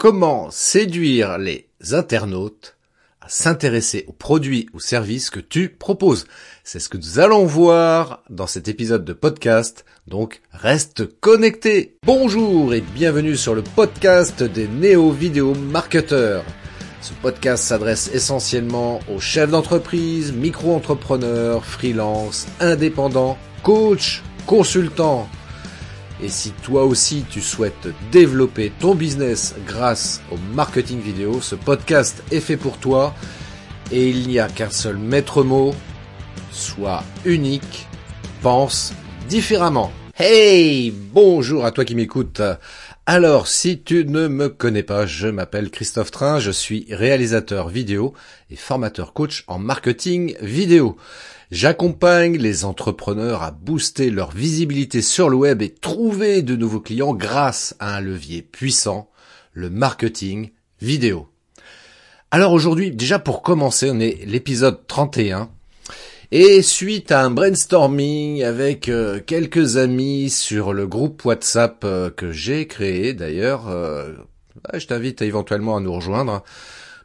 Comment séduire les internautes à s'intéresser aux produits ou services que tu proposes. C'est ce que nous allons voir dans cet épisode de podcast, donc reste connecté. Bonjour et bienvenue sur le podcast des néo-vidéo marketeurs. Ce podcast s'adresse essentiellement aux chefs d'entreprise, micro-entrepreneurs, freelance, indépendants, coachs, consultants, et si toi aussi tu souhaites développer ton business grâce au marketing vidéo, ce podcast est fait pour toi et il n'y a qu'un seul maître mot, sois unique, pense différemment. Hey, bonjour à toi qui m'écoutes. Alors, si tu ne me connais pas, je m'appelle Christophe Train, je suis réalisateur vidéo et formateur coach en marketing vidéo. J'accompagne les entrepreneurs à booster leur visibilité sur le web et trouver de nouveaux clients grâce à un levier puissant, le marketing vidéo. Alors aujourd'hui, déjà pour commencer, on est l'épisode 31. Et suite à un brainstorming avec euh, quelques amis sur le groupe WhatsApp euh, que j'ai créé d'ailleurs, euh, je t'invite éventuellement à nous rejoindre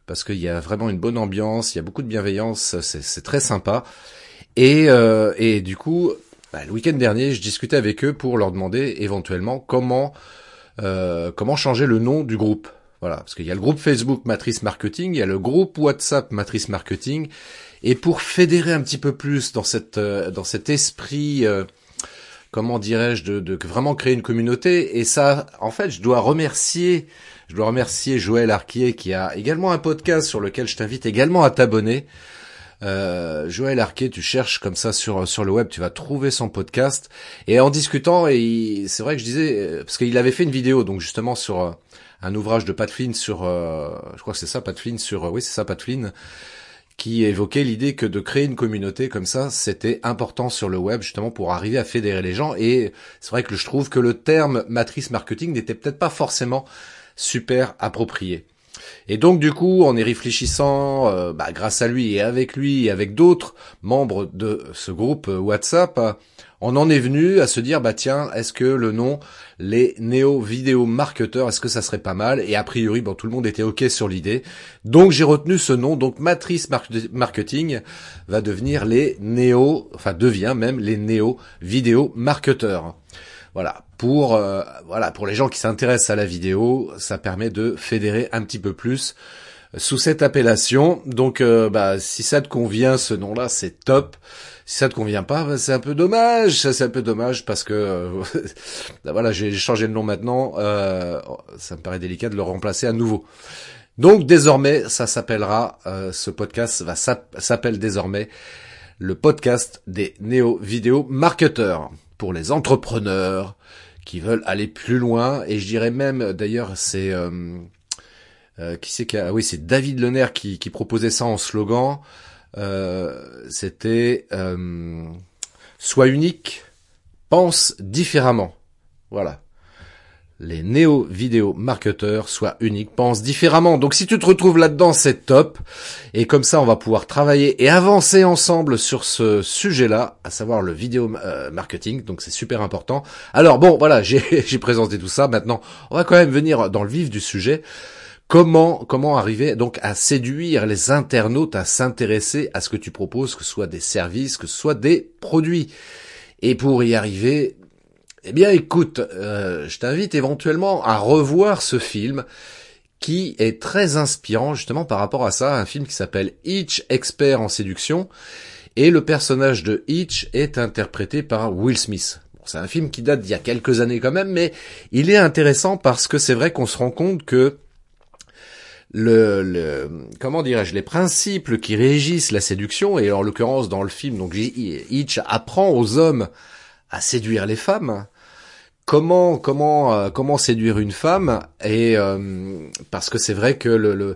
parce qu'il y a vraiment une bonne ambiance, il y a beaucoup de bienveillance, c'est très sympa. Et, euh, et du coup, bah, le week-end dernier, je discutais avec eux pour leur demander éventuellement comment euh, comment changer le nom du groupe. Voilà, parce qu'il y a le groupe Facebook Matrice Marketing, il y a le groupe WhatsApp Matrice Marketing, et pour fédérer un petit peu plus dans cette euh, dans cet esprit, euh, comment dirais-je, de, de, vraiment créer une communauté. Et ça, en fait, je dois remercier, je dois remercier Joël Arquier qui a également un podcast sur lequel je t'invite également à t'abonner. Euh, Joël Arquet, tu cherches comme ça sur sur le web, tu vas trouver son podcast. Et en discutant, et c'est vrai que je disais euh, parce qu'il avait fait une vidéo donc justement sur euh, un ouvrage de Pat Flynn sur, je crois que c'est ça, Pat Flynn sur, oui c'est ça, Pat Flynn, qui évoquait l'idée que de créer une communauté comme ça, c'était important sur le web justement pour arriver à fédérer les gens. Et c'est vrai que je trouve que le terme matrice marketing n'était peut-être pas forcément super approprié. Et donc du coup, en y réfléchissant, euh, bah, grâce à lui et avec lui et avec d'autres membres de ce groupe WhatsApp, on en est venu à se dire bah tiens, est-ce que le nom les néo vidéo marketeurs, est-ce que ça serait pas mal? Et a priori, bon, tout le monde était ok sur l'idée. Donc j'ai retenu ce nom. Donc Matrice Marketing va devenir les néo, enfin devient même les néo vidéo marketeurs. Voilà, pour euh, voilà, pour les gens qui s'intéressent à la vidéo, ça permet de fédérer un petit peu plus sous cette appellation. Donc euh, bah si ça te convient ce nom-là, c'est top. Si ça te convient pas, bah, c'est un peu dommage. C'est un peu dommage parce que euh, bah, voilà, j'ai changé de nom maintenant. ça me paraît délicat de le remplacer à nouveau. Donc désormais, ça s'appellera ce podcast va s'appelle désormais le podcast des néo vidéo marketeurs pour les entrepreneurs qui veulent aller plus loin. Et je dirais même, d'ailleurs, c'est euh, euh, qui c'est qui a... Ah oui, c'est David Lener qui, qui proposait ça en slogan. Euh, C'était euh, sois unique, pense différemment. Voilà les néo-vidéo marketeurs soient uniques, pensent différemment. Donc si tu te retrouves là-dedans, c'est top. Et comme ça, on va pouvoir travailler et avancer ensemble sur ce sujet-là, à savoir le vidéo euh, marketing. Donc c'est super important. Alors bon, voilà, j'ai présenté tout ça. Maintenant, on va quand même venir dans le vif du sujet. Comment comment arriver donc à séduire les internautes à s'intéresser à ce que tu proposes, que ce soit des services, que ce soit des produits. Et pour y arriver, eh bien écoute, euh, je t'invite éventuellement à revoir ce film qui est très inspirant justement par rapport à ça, un film qui s'appelle Hitch, expert en séduction, et le personnage de Hitch est interprété par Will Smith. c'est un film qui date d'il y a quelques années quand même, mais il est intéressant parce que c'est vrai qu'on se rend compte que le, comment dirais-je les principes qui régissent la séduction et en l'occurrence dans le film donc Hitch apprend aux hommes à séduire les femmes comment comment euh, comment séduire une femme et euh, parce que c'est vrai que le, le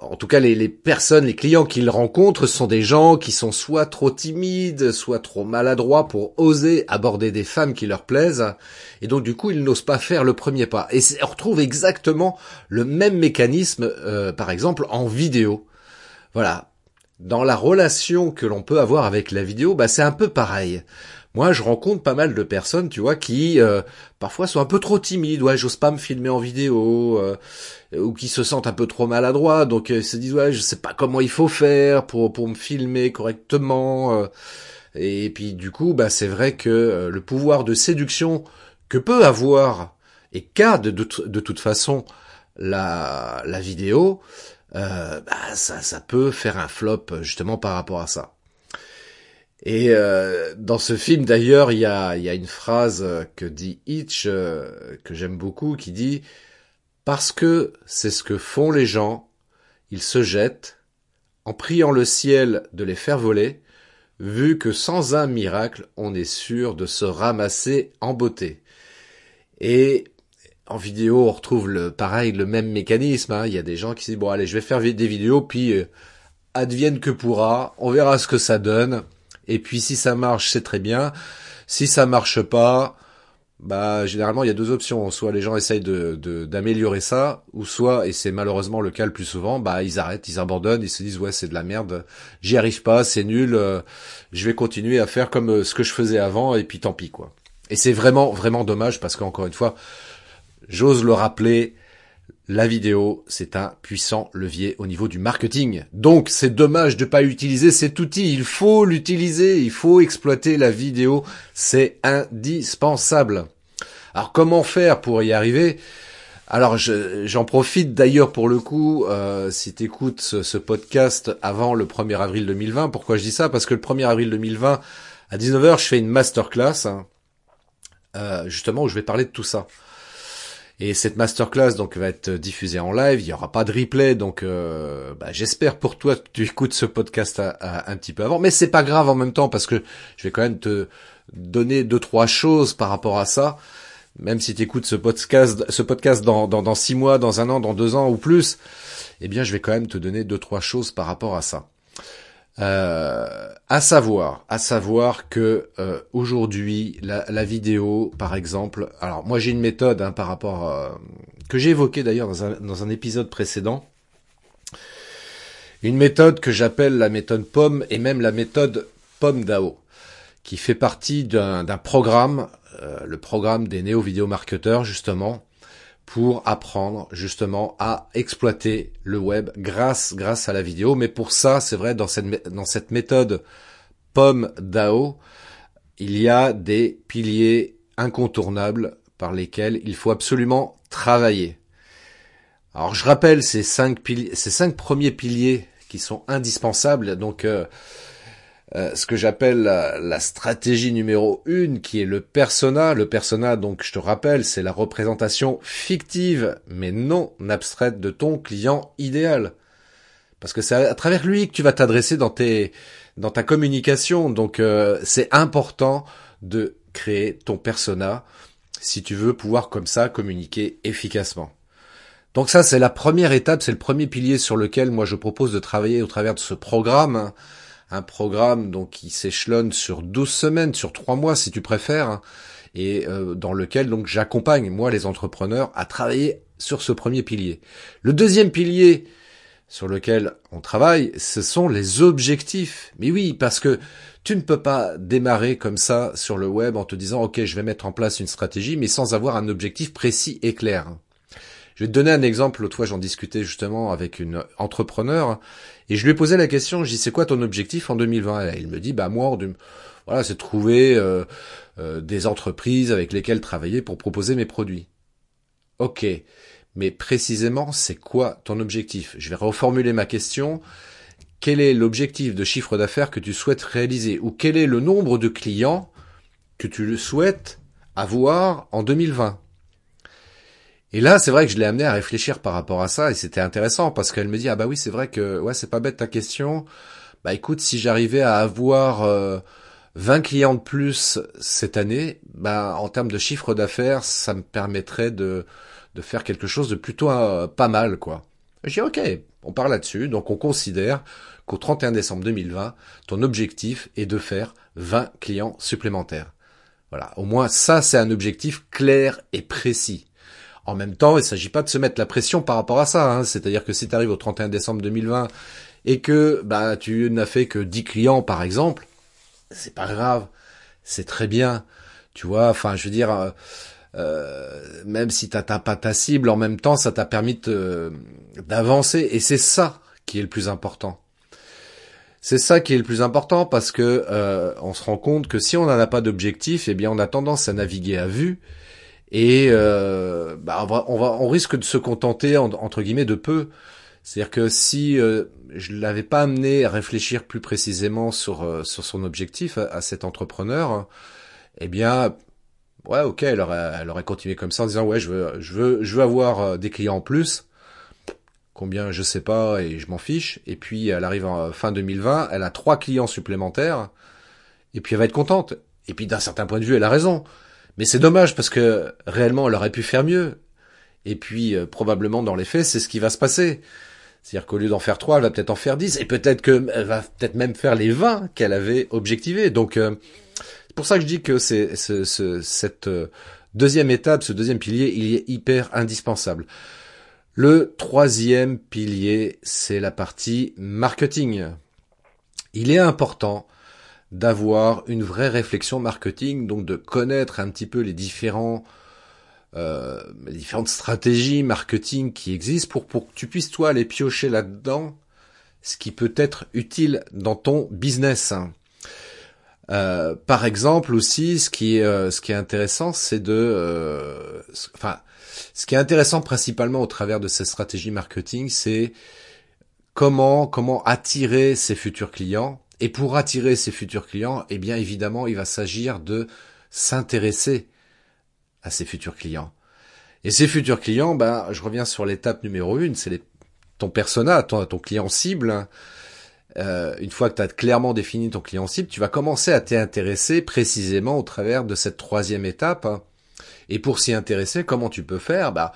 en tout cas les, les personnes les clients qu'il rencontre sont des gens qui sont soit trop timides soit trop maladroits pour oser aborder des femmes qui leur plaisent. Et donc du coup ils n'osent pas faire le premier pas. Et on retrouve exactement le même mécanisme euh, par exemple en vidéo. Voilà. Dans la relation que l'on peut avoir avec la vidéo bah c'est un peu pareil moi je rencontre pas mal de personnes, tu vois, qui euh, parfois sont un peu trop timides, ouais, j'ose pas me filmer en vidéo, euh, ou qui se sentent un peu trop maladroits, donc ils se disent ouais, je sais pas comment il faut faire pour pour me filmer correctement. et puis du coup, bah c'est vrai que le pouvoir de séduction que peut avoir et qu'a de, de, toute façon la la vidéo, bah, ça ça peut faire un flop justement par rapport à ça. Et euh, dans ce film d'ailleurs, il y a, une phrase que dit Hitch, euh, que j'aime beaucoup, qui dit ⁇ Parce que c'est ce que font les gens, ils se jettent, en priant le ciel de les faire voler, vu que sans un miracle, on est sûr de se ramasser en beauté. Et en vidéo, on retrouve le pareil, le même mécanisme. Hein. Il y a des gens qui disent, bon allez, je vais faire des vidéos, puis euh, advienne que pourra, on verra ce que ça donne. Et puis si ça marche, c'est très bien. Si ça marche pas, bah généralement il y a deux options. Soit les gens essayent de d'améliorer ça, ou soit, et c'est malheureusement le cas le plus souvent, bah ils arrêtent, ils abandonnent, ils se disent ouais c'est de la merde, j'y arrive pas, c'est nul, euh, je vais continuer à faire comme euh, ce que je faisais avant, et puis tant pis quoi. Et c'est vraiment vraiment dommage parce qu'encore une fois, j'ose le rappeler, la vidéo, c'est un puissant levier au niveau du marketing. Donc, c'est dommage de pas utiliser cet outil. Il faut l'utiliser. Il faut exploiter la vidéo. C'est indispensable. Alors, comment faire pour y arriver? Alors j'en profite d'ailleurs pour le coup, euh, si tu écoutes ce, podcast avant le 1er avril 2020, pourquoi je dis ça? Parce que le 1er avril 2020, à 19h, je fais une masterclass, hein, euh, justement où je vais parler de tout ça. Et cette masterclass donc va être diffusée en live. Il y aura pas de replay, donc euh, bah, j'espère pour toi que tu écoutes ce podcast un petit peu avant. Mais c'est pas grave en même temps parce que je vais quand même te donner deux trois choses par rapport à ça. Même si tu écoutes ce podcast, ce podcast dans, dans, dans six mois, dans un an, dans deux ans ou plus, eh bien je vais quand même te donner deux trois choses par rapport à ça. Euh, à savoir, à savoir que euh, aujourd'hui la, vidéo, par exemple, alors moi j'ai une méthode hein, par rapport euh, que j'ai évoqué d'ailleurs dans un, dans un épisode précédent, une méthode que j'appelle la méthode pomme et même la méthode pomme DAO, qui fait partie d'un programme, euh, le programme des néo vidéo marketeurs justement, pour apprendre justement à exploiter le web grâce grâce à la vidéo. Mais pour ça, c'est vrai dans cette dans cette méthode Pomme DAO, il y a des piliers incontournables par lesquels il faut absolument travailler. Alors je rappelle ces cinq piliers, ces cinq premiers piliers qui sont indispensables. Donc euh, euh, ce que j'appelle la, stratégie numéro une, qui est le persona. Le persona, donc je te rappelle, c'est la représentation fictive, mais non abstraite de ton client idéal. Parce que c'est à travers lui que tu vas t'adresser dans tes dans ta communication. Donc euh, c'est important de créer ton persona si tu veux pouvoir comme ça communiquer efficacement. Donc ça c'est la première étape, c'est le premier pilier sur lequel moi je propose de travailler au travers de ce programme un programme donc qui s'échelonne sur 12 semaines, sur 3 mois si tu préfères, hein, et euh, dans lequel donc j'accompagne moi les entrepreneurs à travailler sur ce premier pilier. Le deuxième pilier sur lequel on travaille, ce sont les objectifs. Mais oui, parce que tu ne peux pas démarrer comme ça sur le web en te disant OK, je vais mettre en place une stratégie mais sans avoir un objectif précis et clair. Je vais te donner un exemple. L'autre fois, j'en discutais justement avec une entrepreneur et je lui ai posé la question. Je dis c'est quoi ton objectif en 2020 et Il me dit bah moi, voilà, c'est trouver euh, euh, des entreprises avec lesquelles travailler pour proposer mes produits. Ok, mais précisément, c'est quoi ton objectif? Je vais reformuler ma question. Quel est l'objectif de chiffre d'affaires que tu souhaites réaliser? Ou quel est le nombre de clients que tu souhaites avoir en 2020 et là, c'est vrai que je l'ai amené à réfléchir par rapport à ça, et c'était intéressant parce qu'elle me dit ah bah oui, c'est vrai que ouais, c'est pas bête ta question. Bah écoute, si j'arrivais à avoir 20 euh, clients de plus cette année, bah en termes de chiffre d'affaires, ça me permettrait de de faire quelque chose de plutôt euh, pas mal quoi. Dis ok, on parle là-dessus, donc on considère qu'au 31 décembre 2020, ton objectif est de faire 20 clients supplémentaires. Voilà, au moins ça c'est un objectif clair et précis. En même temps, il ne s'agit pas de se mettre la pression par rapport à ça. Hein. C'est-à-dire que si tu arrives au 31 décembre 2020 et que bah tu n'as fait que 10 clients par exemple, c'est pas grave. c'est très bien. Tu vois, enfin, je veux dire, euh, euh même si t'atteins pas ta cible, en même temps, ça t'a permis d'avancer. Et c'est ça qui est le plus important. C'est ça qui est le plus important parce que euh, on se rend compte que si on n'en a pas d'objectif, eh bien, on a tendance à naviguer à vue et euh, bah, on, va, on, va, on risque de se contenter entre guillemets de peu. C'est-à-dire que si euh, je l'avais pas amené à réfléchir plus précisément sur euh, sur son objectif à, cet entrepreneur, eh bien, ouais, ok, elle aurait, elle aurait continué comme ça en disant ouais, je veux, je veux, je veux avoir euh, des clients en plus. Combien, je sais pas, et je m'en fiche. Et puis, elle arrive en fin 2020, elle a trois clients supplémentaires, et puis elle va être contente. Et puis, d'un certain point de vue, elle a raison. Mais c'est dommage parce que réellement, elle aurait pu faire mieux. Et puis, probablement, dans les faits, c'est ce qui va se passer. C'est-à-dire qu'au lieu d'en faire trois, elle va peut-être en faire dix, et peut-être qu'elle va peut-être même faire les vingt qu'elle avait objectivés. Donc, euh, c'est pour ça que je dis que c'est cette euh, deuxième étape, ce deuxième pilier, il est hyper indispensable. Le troisième pilier, c'est la partie marketing. Il est important d'avoir une vraie réflexion marketing, donc de connaître un petit peu les différents euh, différentes stratégies marketing qui existent pour, pour que tu puisses toi aller piocher là-dedans ce qui peut être utile dans ton business. Euh, par exemple aussi, ce qui est euh, ce qui est intéressant, c'est de, enfin, ce qui est intéressant principalement au travers de cette stratégie marketing, c'est comment comment attirer ses futurs clients. Et pour attirer ses futurs clients, eh bien évidemment, il va s'agir de s'intéresser à ses futurs clients. Et ces futurs clients, ben, je reviens sur l'étape numéro une, c'est ton persona, ton, client cible. Euh, une fois que tu as clairement défini ton client cible, tu vas commencer à t'y intéresser précisément au travers de cette troisième étape. Et pour s'y intéresser, comment tu peux faire? Bah,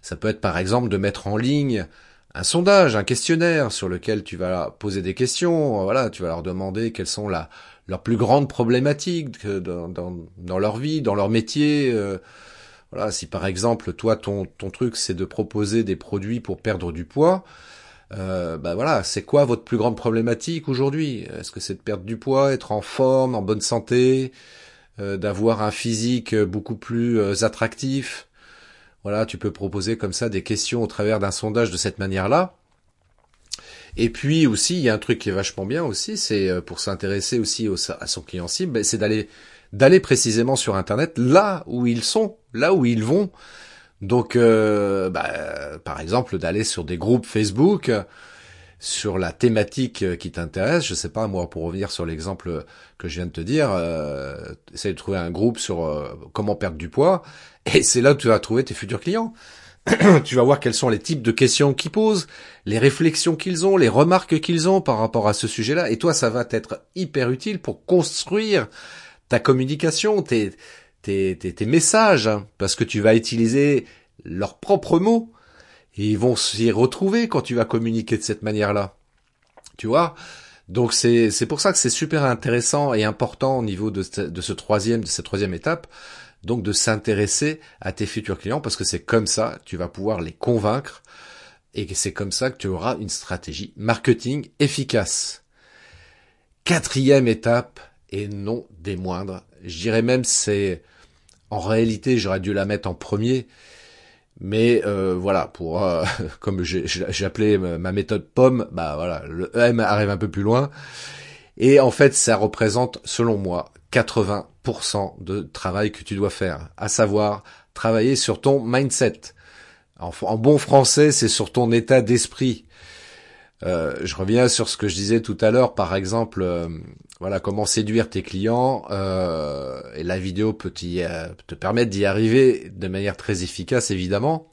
Ça peut être par exemple de mettre en ligne un sondage, un questionnaire sur lequel tu vas poser des questions. Voilà, tu vas leur demander quelles sont la, leurs plus grandes problématiques dans, dans, leur vie, dans leur métier. Euh, voilà, si par exemple toi ton truc c'est de proposer des produits pour perdre du poids, euh, bah voilà, c'est quoi votre plus grande problématique aujourd'hui? Est-ce que c'est de perdre du poids, être en forme, en bonne santé, euh, d'avoir un physique beaucoup plus euh, attractif? Voilà, tu peux proposer comme ça des questions au travers d'un sondage de cette manière-là. Et puis aussi, il y a un truc qui est vachement bien aussi, c'est euh, pour s'intéresser aussi à son client cible, ben, c'est d'aller d'aller précisément sur Internet là où ils sont, là où ils vont. Donc, euh, bah, par exemple, d'aller sur des groupes Facebook sur la thématique qui t'intéresse. Je sais pas moi, pour revenir sur l'exemple que je viens de te dire, euh, essaye de trouver un groupe sur euh, comment perdre du poids, et c'est là que tu vas trouver tes futurs clients. tu vas voir quels sont les types de questions qu'ils posent, les réflexions qu'ils ont, les remarques qu'ils ont par rapport à ce sujet-là. Et toi, ça va t'être hyper utile pour construire ta communication, tes, tes, tes, tes messages, hein, parce que tu vas utiliser leurs propres mots. Ils vont s'y retrouver quand tu vas communiquer de cette manière-là. Tu vois? Donc c'est c'est pour ça que c'est super intéressant et important au niveau de, de ce troisième de cette troisième étape donc de s'intéresser à tes futurs clients parce que c'est comme ça tu vas pouvoir les convaincre et c'est comme ça que tu auras une stratégie marketing efficace. Quatrième étape et non des moindres, je dirais même c'est en réalité j'aurais dû la mettre en premier, mais euh, voilà pour euh, comme j'ai appelé ma méthode pomme, bah voilà le M arrive un peu plus loin et en fait ça représente selon moi 80% de travail que tu dois faire, à savoir travailler sur ton mindset. En, bon français, c'est sur ton état d'esprit. Euh, je reviens sur ce que je disais tout à l'heure, par exemple, euh, voilà comment séduire tes clients. Euh, et la vidéo peut te permettre d'y arriver de manière très efficace, évidemment.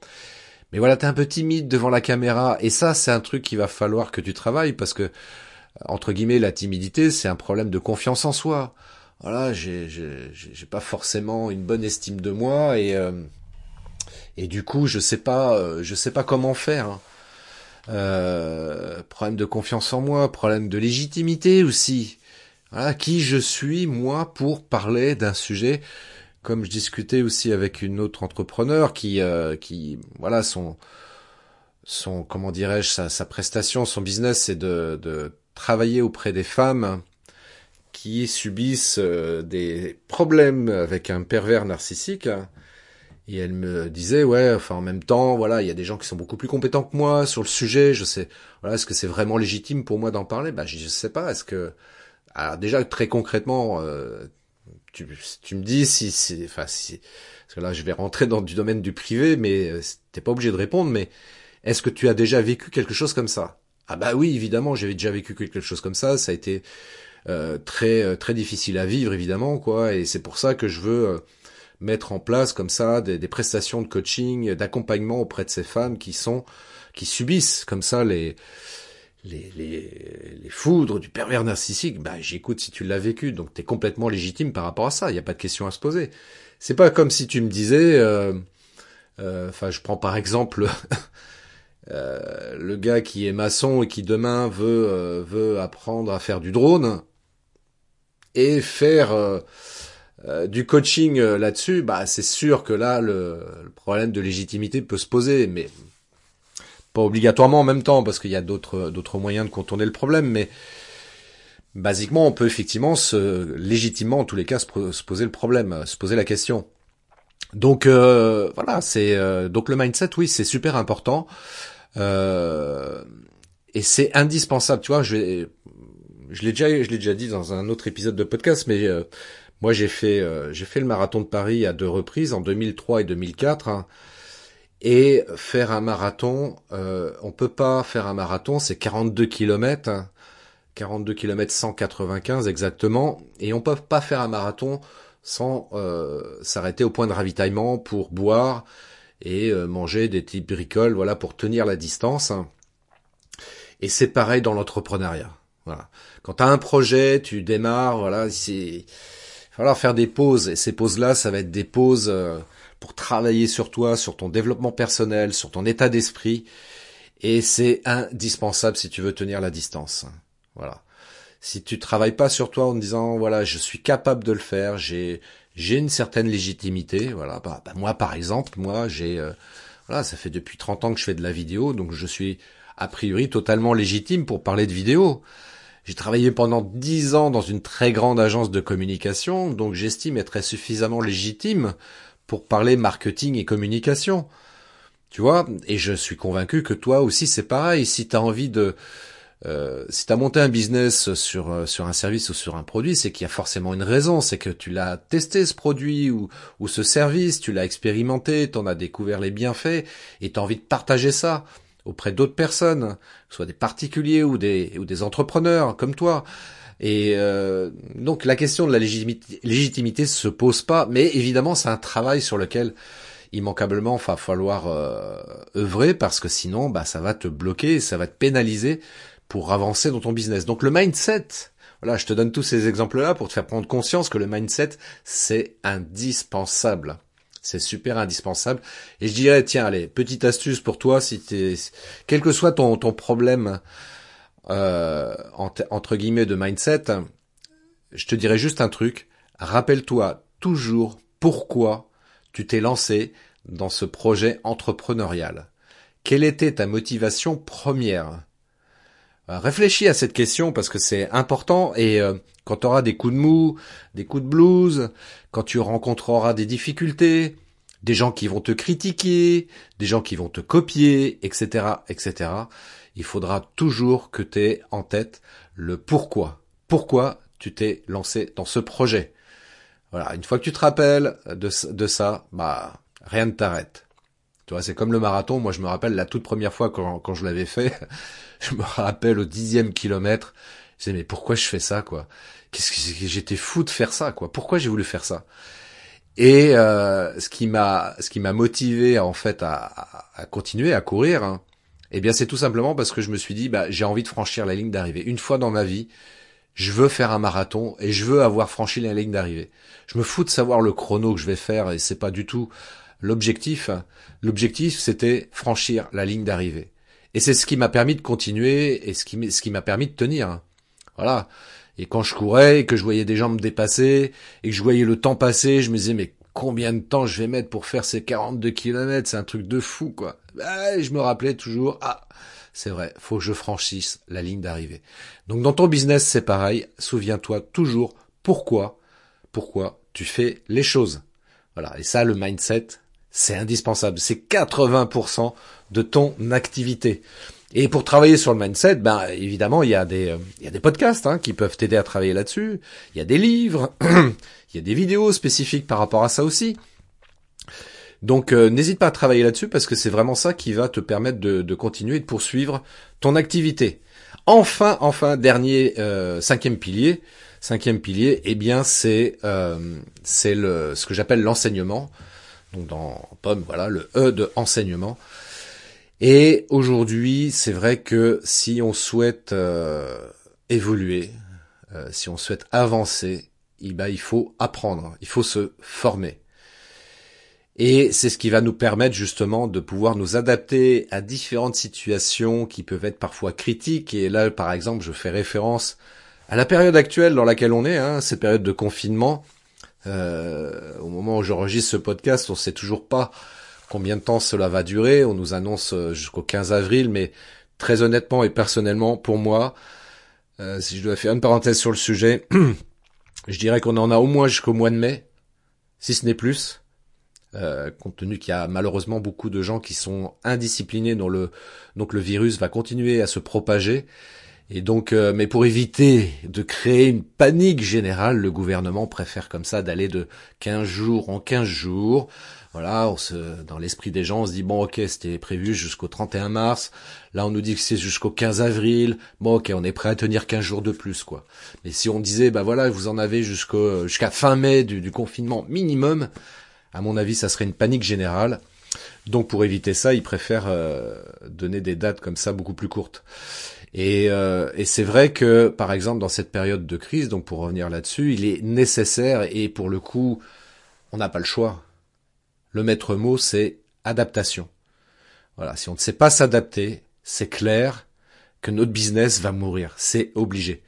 Mais voilà, t'es un peu timide devant la caméra, et ça, c'est un truc qu'il va falloir que tu travailles parce que entre guillemets, la timidité, c'est un problème de confiance en soi voilà, j'ai j'ai pas forcément une bonne estime de moi et euh, et du coup je sais pas euh, je sais pas comment faire. Hein. Euh, problème de confiance en moi, problème de légitimité aussi. Voilà, qui je suis moi pour parler d'un sujet comme je discutais aussi avec une autre entrepreneur qui qui voilà son son comment dirais-je sa, sa prestation son business c'est de, de travailler auprès des femmes qui subissent euh, des problèmes avec un pervers narcissique. Et elle me disait, ouais, enfin en même temps, voilà, il y a des gens qui sont beaucoup plus compétents que moi sur le sujet. Je sais, voilà, est-ce que c'est vraiment légitime pour moi d'en parler? Bah, je, sais pas. Est-ce que, alors déjà très concrètement, euh, tu, me dis si c'est, enfin si, parce que là je vais rentrer dans du domaine du privé, mais euh, t'es pas obligé de répondre. Mais est-ce que tu as déjà vécu quelque chose comme ça? Ah bah oui, évidemment, j'avais déjà vécu quelque chose comme ça. Ça a été euh, très très difficile à vivre, évidemment, quoi. Et c'est pour ça que je veux mettre en place comme ça des, des prestations de coaching, d'accompagnement auprès de ces femmes qui sont qui subissent comme ça les les, foudres du pervers narcissique, bah j'écoute si tu l'as vécu, donc t'es complètement légitime par rapport à ça, il n'y a pas de question à se poser. C'est pas comme si tu me disais, euh, euh, enfin je prends par exemple euh, le gars qui est maçon et qui demain veut veut apprendre à faire du drone et faire euh, du coaching euh, là-dessus, bah c'est sûr que là le, problème de légitimité peut se poser, mais pas obligatoirement en même temps parce qu'il y a d'autres moyens de contourner le problème, mais basiquement on peut effectivement légitimement en tous les cas se, poser le problème, euh, se poser la question. Donc voilà, c'est donc le mindset, oui, c'est super important et c'est indispensable. Tu vois, je l'ai déjà, dit dans un autre épisode de podcast, mais moi, j'ai fait, euh, j'ai fait le marathon de Paris à deux reprises, en 2003 et 2004. Hein. Et faire un marathon, euh, on peut pas faire un marathon, c'est 42 km, 42 km 195 exactement, et on peut pas faire un marathon sans euh, s'arrêter au point de ravitaillement pour boire et euh, manger des types bricoles, voilà, pour tenir la distance. Et c'est pareil dans l'entrepreneuriat. Voilà. Quand tu as un projet, tu démarres, voilà, il va falloir faire des pauses et ces pauses-là, ça va être des pauses euh, pour travailler sur toi, sur ton développement personnel, sur ton état d'esprit et c'est indispensable si tu veux tenir la distance. Voilà. Si tu travailles pas sur toi en disant voilà, je suis capable de le faire, j'ai j'ai une certaine légitimité, voilà. Bah, bah moi par exemple, moi j'ai euh, voilà, ça fait depuis 30 ans que je fais de la vidéo, donc je suis a priori totalement légitime pour parler de vidéo. J'ai travaillé pendant dix ans dans une très grande agence de communication, donc j'estime être suffisamment légitime pour parler marketing et communication. Tu vois Et je suis convaincu que toi aussi c'est pareil. Si tu as envie de... Euh, si tu as monté un business sur, euh, sur un service ou sur un produit, c'est qu'il y a forcément une raison. C'est que tu l'as testé ce produit ou, ou ce service, tu l'as expérimenté, tu en as découvert les bienfaits et tu as envie de partager ça auprès d'autres personnes, soit des particuliers ou des, ou des entrepreneurs comme toi. Et euh, donc la question de la légitimité, se pose pas, mais évidemment c'est un travail sur lequel immanquablement va falloir euh, œuvrer parce que sinon bah ça va te bloquer, ça va te pénaliser pour avancer dans ton business. Donc le mindset, voilà, je te donne tous ces exemples là pour te faire prendre conscience que le mindset c'est indispensable. C'est super indispensable. Et je dirais, tiens, allez, petite astuce pour toi, si t'es, quel que soit ton, ton problème, euh, entre guillemets, de mindset, je te dirais juste un truc. Rappelle-toi toujours pourquoi tu t'es lancé dans ce projet entrepreneurial. Quelle était ta motivation première? Euh, Réfléchis à cette question parce que c'est important et euh, quand tu auras des coups de mou, des coups de blues, quand tu rencontreras des difficultés, des gens qui vont te critiquer, des gens qui vont te copier, etc., etc., il faudra toujours que tu aies en tête le pourquoi. Pourquoi tu t'es lancé dans ce projet. Voilà, une fois que tu te rappelles de, ça, bah rien ne t'arrête. Tu vois, c'est comme le marathon. Moi, je me rappelle la toute première fois quand, quand je l'avais fait. je me rappelle au dixième kilomètre. Je disais mais pourquoi je fais ça quoi? Qu'est-ce que j'étais fou de faire ça quoi? Pourquoi j'ai voulu faire ça? Et euh, ce qui m'a ce qui m'a motivé en fait à, à, continuer à courir, hein, eh bien c'est tout simplement parce que je me suis dit bah j'ai envie de franchir la ligne d'arrivée une fois dans ma vie. Je veux faire un marathon et je veux avoir franchi la ligne d'arrivée. Je me fous de savoir le chrono que je vais faire et c'est pas du tout l'objectif. L'objectif c'était franchir la ligne d'arrivée. Et c'est ce qui m'a permis de continuer et ce qui, m'a permis de tenir. Voilà. Et quand je courais et que je voyais des gens me dépasser et que je voyais le temps passer, je me disais mais combien de temps je vais mettre pour faire ces 42 kilomètres C'est un truc de fou quoi. Bah, je me rappelais toujours ah c'est vrai, faut que je franchisse la ligne d'arrivée. Donc dans ton business, c'est pareil, souviens-toi toujours pourquoi, pourquoi tu fais les choses. Voilà, et ça, le mindset, c'est indispensable. C'est 80% de ton activité. Et pour travailler sur le mindset, ben évidemment, il y a des, euh, il y a des podcasts hein, qui peuvent t'aider à travailler là-dessus. Il y a des livres, il y a des vidéos spécifiques par rapport à ça aussi. Donc euh, n'hésite pas à travailler là-dessus parce que c'est vraiment ça qui va te permettre de, continuer et de poursuivre ton activité. Enfin, enfin, dernier euh, cinquième pilier, cinquième pilier, eh bien c'est euh, c'est le ce que j'appelle l'enseignement. Donc dans Pomme, voilà le E de enseignement. Et aujourd'hui, c'est vrai que si on souhaite évoluer, si on souhaite avancer, eh ben, il faut apprendre, il faut se former. Et c'est ce qui va nous permettre justement de pouvoir nous adapter à différentes situations qui peuvent être parfois critiques. Et là, par exemple, je fais référence à la période actuelle dans laquelle on est, hein, cette période de confinement. Euh, au moment où j'enregistre ce podcast, on sait toujours pas combien de temps cela va durer. On nous annonce euh, jusqu'au 15 avril, mais très honnêtement et personnellement, pour moi, euh, si je dois faire une parenthèse sur le sujet, je dirais qu'on en a au moins jusqu'au mois de mai, si ce n'est plus. Euh, compte tenu qu'il y a malheureusement beaucoup de gens qui sont indisciplinés, dont donc le virus va continuer à se propager. Et donc, euh, mais pour éviter de créer une panique générale, le gouvernement préfère comme ça d'aller de 15 jours en 15 jours. Voilà, on se, dans l'esprit des gens, on se dit bon ok, c'était prévu jusqu'au 31 mars. Là, on nous dit que c'est jusqu'au 15 avril. Bon ok, on est prêt à tenir 15 jours de plus quoi. Mais si on disait bah voilà, vous en avez jusqu'à fin mai du, du confinement minimum, à mon avis, ça serait une panique générale. Donc pour éviter ça, ils préfèrent euh, donner des dates comme ça beaucoup plus courtes. Et, euh, et c'est vrai que, par exemple, dans cette période de crise, donc pour revenir là-dessus, il est nécessaire et pour le coup, on n'a pas le choix. Le maître mot, c'est adaptation. Voilà, si on ne sait pas s'adapter, c'est clair que notre business va mourir. C'est obligé.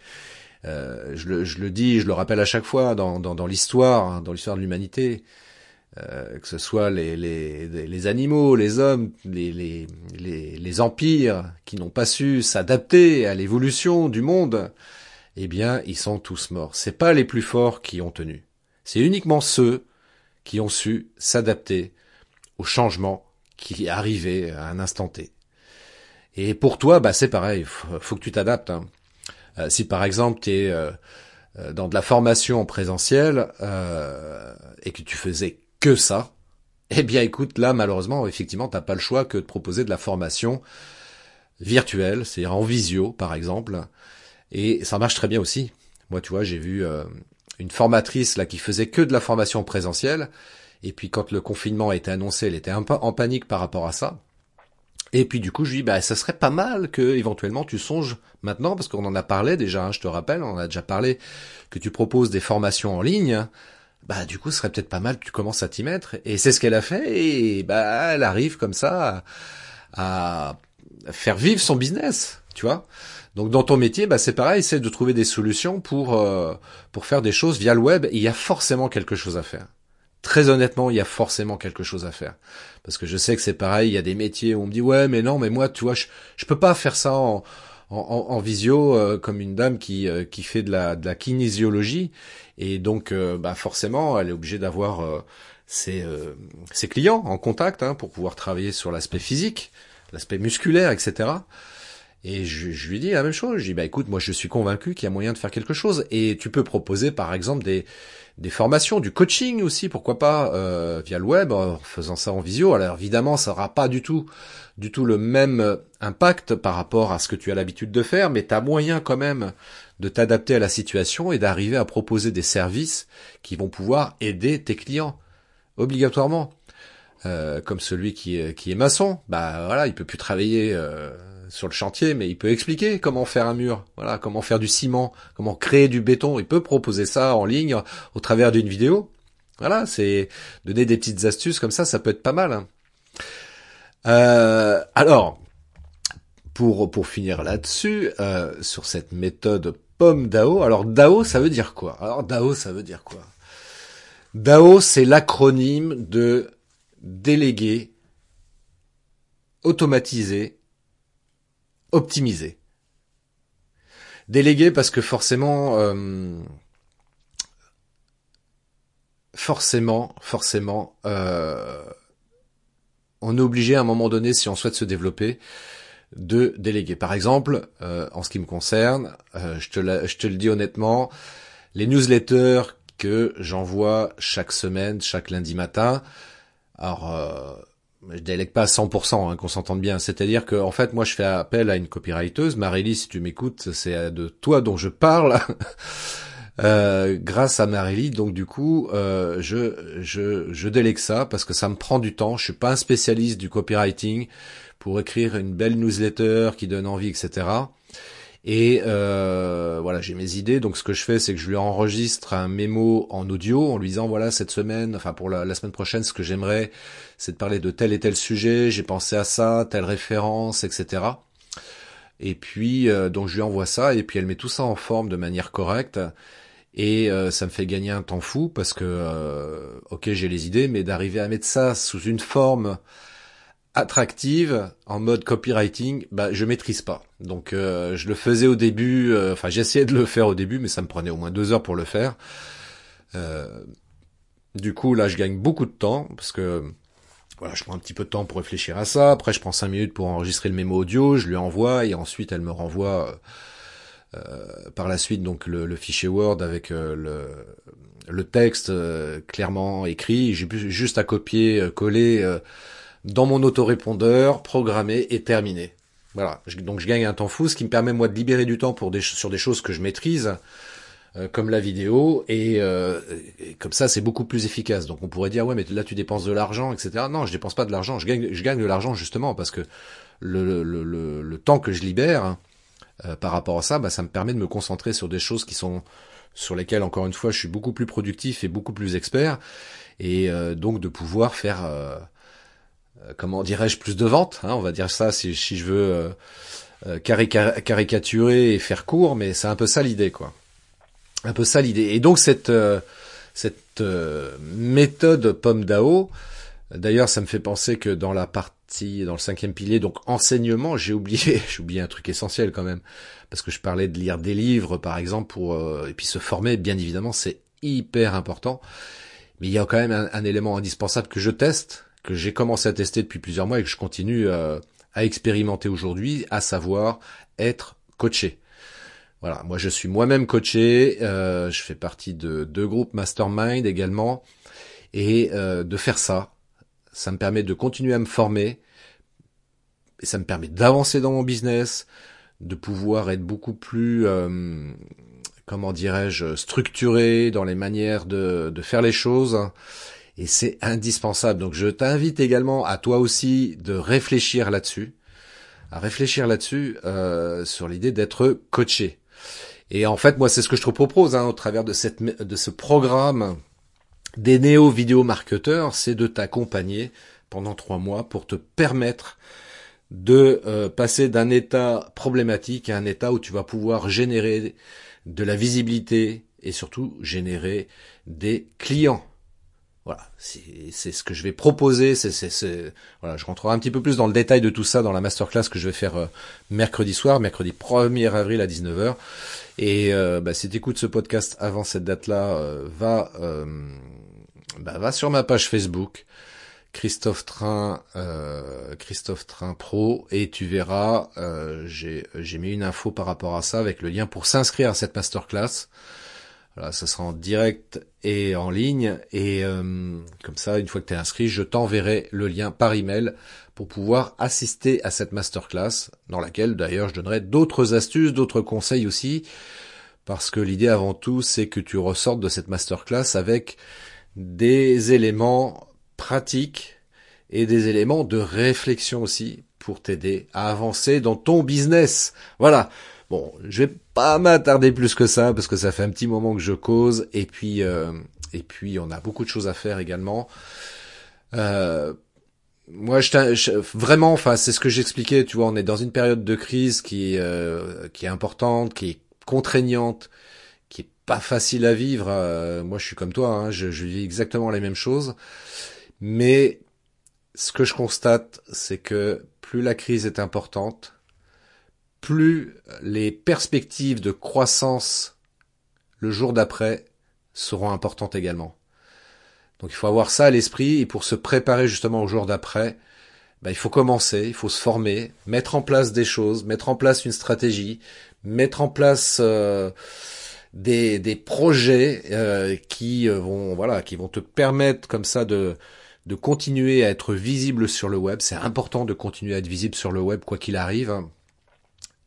Euh, je, le, je, le, dis, je le rappelle à chaque fois dans, dans, dans l'histoire, hein, dans l'histoire de l'humanité. Euh, que ce soit les, les, les, animaux, les hommes, les, les, les empires qui n'ont pas su s'adapter à l'évolution du monde, eh bien, ils sont tous morts. C'est pas les plus forts qui ont tenu. C'est uniquement ceux qui ont su s'adapter au changement qui arrivait à un instant T. Et pour toi, bah c'est pareil, faut, que tu t'adaptes. Hein. Euh, si par exemple tu es euh, dans de la formation en présentiel et que tu faisais que ça, eh bien écoute, là malheureusement, effectivement, t'as pas le choix que de proposer de la formation virtuelle, c'est-à-dire en visio par exemple, et ça marche très bien aussi. Moi, tu vois, j'ai vu euh, une formatrice là qui faisait que de la formation présentielle, et puis quand le confinement a été annoncé, elle était un peu en panique par rapport à ça. Et puis du coup, je lui dis, bah, ça serait pas mal que éventuellement tu songes maintenant, parce qu'on en a parlé déjà, hein, je te rappelle, on a déjà parlé que tu proposes des formations en ligne bah du coup ce serait peut-être pas mal que tu commences à t'y mettre. Et c'est ce qu'elle a fait, et bah elle arrive comme ça à, faire vivre son business, tu vois. Donc dans ton métier, bah c'est pareil, c'est de trouver des solutions pour euh, pour faire des choses via le web. il y a forcément quelque chose à faire. Très honnêtement, il y a forcément quelque chose à faire. Parce que je sais que c'est pareil, il y a des métiers où on me dit ouais mais non mais moi tu vois je, je peux pas faire ça en, en, en visio euh, comme une dame qui, euh, qui fait de la, de la kinésiologie et donc, euh, bah forcément, elle est obligée d'avoir euh, ses, euh, ses, clients en contact hein, pour pouvoir travailler sur l'aspect physique, l'aspect musculaire, etc. Et je, je, lui dis la même chose. Je dis bah écoute, moi je suis convaincu qu'il y a moyen de faire quelque chose. Et tu peux proposer par exemple des des formations, du coaching aussi, pourquoi pas euh, via le web, en faisant ça en visio. Alors évidemment, ça aura pas du tout du tout le même impact par rapport à ce que tu as l'habitude de faire, mais tu as moyen quand même de t'adapter à la situation et d'arriver à proposer des services qui vont pouvoir aider tes clients obligatoirement. Euh, comme celui qui qui est maçon, bah voilà, il peut plus travailler euh, sur le chantier, mais il peut expliquer comment faire un mur, voilà, comment faire du ciment, comment créer du béton. Il peut proposer ça en ligne au travers d'une vidéo. Voilà, c'est donner des petites astuces comme ça, ça peut être pas mal. Hein. Euh, alors, pour pour finir là-dessus, sur cette méthode pomme DAO. Alors DAO, ça veut dire quoi? Alors DAO, ça veut dire quoi? DAO, c'est l'acronyme de délégué, automatisé, optimiser. Déléguer parce que forcément, euh, forcément, forcément, euh, on est obligé à un moment donné, si on souhaite se développer, de déléguer. Par exemple, euh, en ce qui me concerne, je, te je te le dis honnêtement, les newsletters que j'envoie chaque semaine, chaque lundi matin, alors je délègue pas à 100%, hein, qu'on s'entende bien. C'est-à-dire que en fait, moi, je fais appel à une copywriteuse. Marélie, si tu m'écoutes, c'est de toi dont je parle. euh, grâce à Marélie, donc du coup, euh, je, je, je délègue ça parce que ça me prend du temps. Je suis pas un spécialiste du copywriting pour écrire une belle newsletter qui donne envie, etc. Et euh, voilà, j'ai mes idées. Donc ce que je fais, c'est que je lui enregistre un mémo en audio en lui disant voilà cette semaine, enfin pour la, semaine prochaine, ce que j'aimerais, c'est de parler de tel et tel sujet. J'ai pensé à ça, telle référence, etc. Et puis euh, donc je lui envoie ça et puis elle met tout ça en forme de manière correcte. Et euh, ça me fait gagner un temps fou parce que ok j'ai les idées, mais d'arriver à mettre ça sous une forme attractive en mode copywriting, bah je maîtrise pas. Donc euh, je le faisais au début, euh, enfin j'essayais de le faire au début, mais ça me prenait au moins deux heures pour le faire. Euh, du coup là je gagne beaucoup de temps parce que voilà je prends un petit peu de temps pour réfléchir à ça. Après je prends cinq minutes pour enregistrer le mémo audio, je lui envoie et ensuite elle me renvoie par la suite donc le, fichier Word avec le, le texte clairement écrit. J'ai juste à copier, coller dans mon autorépondeur, programmé et terminé. Voilà. Donc je gagne un temps fou, ce qui me permet moi de libérer du temps pour des, sur des choses que je maîtrise, euh, comme la vidéo, euh, et, comme ça c'est beaucoup plus efficace. Donc on pourrait dire ouais mais là tu dépenses de l'argent, etc. Non, je dépense pas de l'argent, je gagne, je gagne de l'argent justement parce que le, le, le, le temps que je libère euh, par rapport à ça, bah, ça me permet de me concentrer sur des choses qui sont sur lesquelles encore une fois je suis beaucoup plus productif et beaucoup plus expert, et donc de pouvoir faire euh, comment dirais-je, plus de ventes, hein, on va dire ça si, si je veux euh, euh caricaturer et faire court, mais c'est un peu ça l'idée, quoi. Un peu ça l'idée. Et donc cette euh, cette méthode pomme d'Ao, d'ailleurs, ça me fait penser que dans la partie, dans le cinquième pilier, donc enseignement, j'ai oublié, j'ai oublié un truc essentiel quand même, parce que je parlais de lire des livres, par exemple, pour et puis se former, bien évidemment, c'est hyper important. Mais il y a quand même un élément indispensable que je teste, que j'ai commencé à tester depuis plusieurs mois et que je continue euh, à expérimenter aujourd'hui, à savoir être coaché. Voilà, moi je suis moi-même coaché, euh, je fais partie de deux groupes mastermind également, et euh, de faire ça, ça me permet de continuer à me former, et ça me permet d'avancer dans mon business, de pouvoir être beaucoup plus, comment dirais-je, structuré dans les manières de, de faire les choses, et c'est indispensable. Donc je t'invite également à toi aussi de réfléchir là-dessus, à réfléchir là-dessus euh, sur l'idée d'être coaché. Et en fait, moi, c'est ce que je te propose hein, au travers de cette de ce programme des néo vidéo marketeurs, c'est de t'accompagner pendant trois mois pour te permettre de euh, passer d'un état problématique à un état où tu vas pouvoir générer de la visibilité et surtout générer des clients. Voilà, c'est ce que je vais proposer. C'est voilà, je rentrerai un petit peu plus dans le détail de tout ça dans la masterclass que je vais faire euh, mercredi soir, mercredi 1er avril à 19h. Et euh, bah, si tu écoutes ce podcast avant cette date-là, euh, va bah, va sur ma page Facebook. Christophe Train, Christophe Train Pro, et tu verras, j'ai mis une info par rapport à ça avec le lien pour s'inscrire à cette masterclass. Voilà, ça sera en direct et en ligne. Et euh, comme ça, une fois que tu es inscrit, je t'enverrai le lien par email pour pouvoir assister à cette masterclass, dans laquelle d'ailleurs je donnerai d'autres astuces, d'autres conseils aussi, parce que l'idée avant tout, c'est que tu ressortes de cette masterclass avec des éléments pratiques et des éléments de réflexion aussi pour t'aider à avancer dans ton business. Voilà. Bon, je vais pas m'attarder plus que ça parce que ça fait un petit moment que je cause et puis euh, et puis on a beaucoup de choses à faire également. Euh, moi, je, vraiment, enfin, c'est ce que j'expliquais. Tu vois, on est dans une période de crise qui euh, est importante, qui est contraignante, qui est pas facile à vivre. Moi, je suis comme toi, hein, je, je vis exactement les mêmes choses. Mais ce que je constate, c'est que plus la crise est importante, plus les perspectives de croissance le jour d'après seront importantes également. Donc il faut avoir ça à l'esprit et pour se préparer justement au jour d'après, bah, il faut commencer, il faut se former, mettre en place des choses, mettre en place une stratégie, mettre en place euh, des, des projets euh, qui euh, vont voilà qui vont te permettre comme ça de de continuer à être visible sur le web. C'est important de continuer à être visible sur le web quoi qu'il arrive.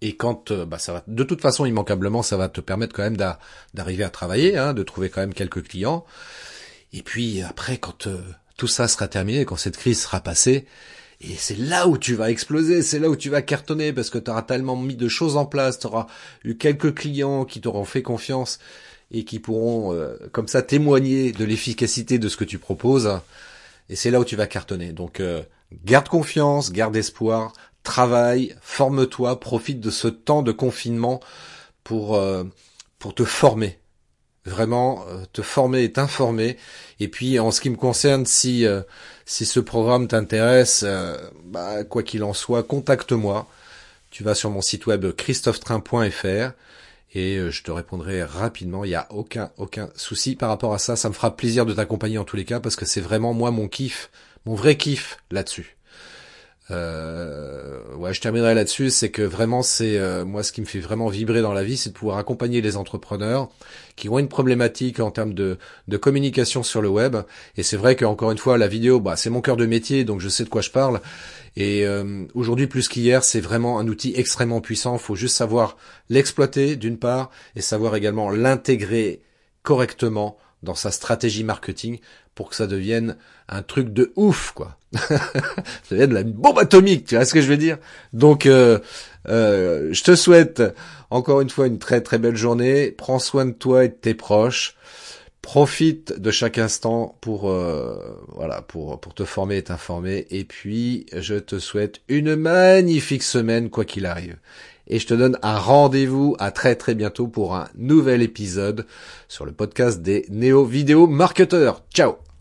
Et quand bah ça va, de toute façon immanquablement, ça va te permettre quand même d'arriver à travailler, hein, de trouver quand même quelques clients. Et puis après, quand tout ça sera terminé, quand cette crise sera passée, et c'est là où tu vas exploser, c'est là où tu vas cartonner parce que tu auras tellement mis de choses en place, tu auras eu quelques clients qui t'auront fait confiance et qui pourront euh, comme ça témoigner de l'efficacité de ce que tu proposes. Et c'est là où tu vas cartonner. Donc euh, garde confiance, garde espoir, travaille, forme-toi, profite de ce temps de confinement pour euh, pour te former. Vraiment te former et t'informer. Et puis en ce qui me concerne, si si ce programme t'intéresse, euh, bah, quoi qu'il en soit, contacte-moi. Tu vas sur mon site web christophetrain.fr et euh, je te répondrai rapidement. Il n'y a aucun aucun souci par rapport à ça. Ça me fera plaisir de t'accompagner en tous les cas parce que c'est vraiment moi mon kiff, mon vrai kiff là-dessus. Euh, ouais, je terminerai là-dessus, c'est que vraiment c'est euh, moi ce qui me fait vraiment vibrer dans la vie, c'est de pouvoir accompagner les entrepreneurs qui ont une problématique en termes de, de communication sur le web. Et c'est vrai qu'encore une fois, la vidéo, bah, c'est mon cœur de métier, donc je sais de quoi je parle. Et euh, aujourd'hui plus qu'hier, c'est vraiment un outil extrêmement puissant. Il faut juste savoir l'exploiter d'une part et savoir également l'intégrer correctement dans sa stratégie marketing pour que ça devienne un truc de ouf, quoi. ça devienne une bombe atomique, tu vois ce que je veux dire? Donc, euh, euh, je te souhaite encore une fois une très très belle journée. Prends soin de toi et de tes proches. Profite de chaque instant pour euh, voilà pour pour te former et t'informer. Et puis, je te souhaite une magnifique semaine quoi qu'il arrive et je te donne un rendez-vous à très très bientôt pour un nouvel épisode sur le podcast des Néo Vidéo Marketeurs. Ciao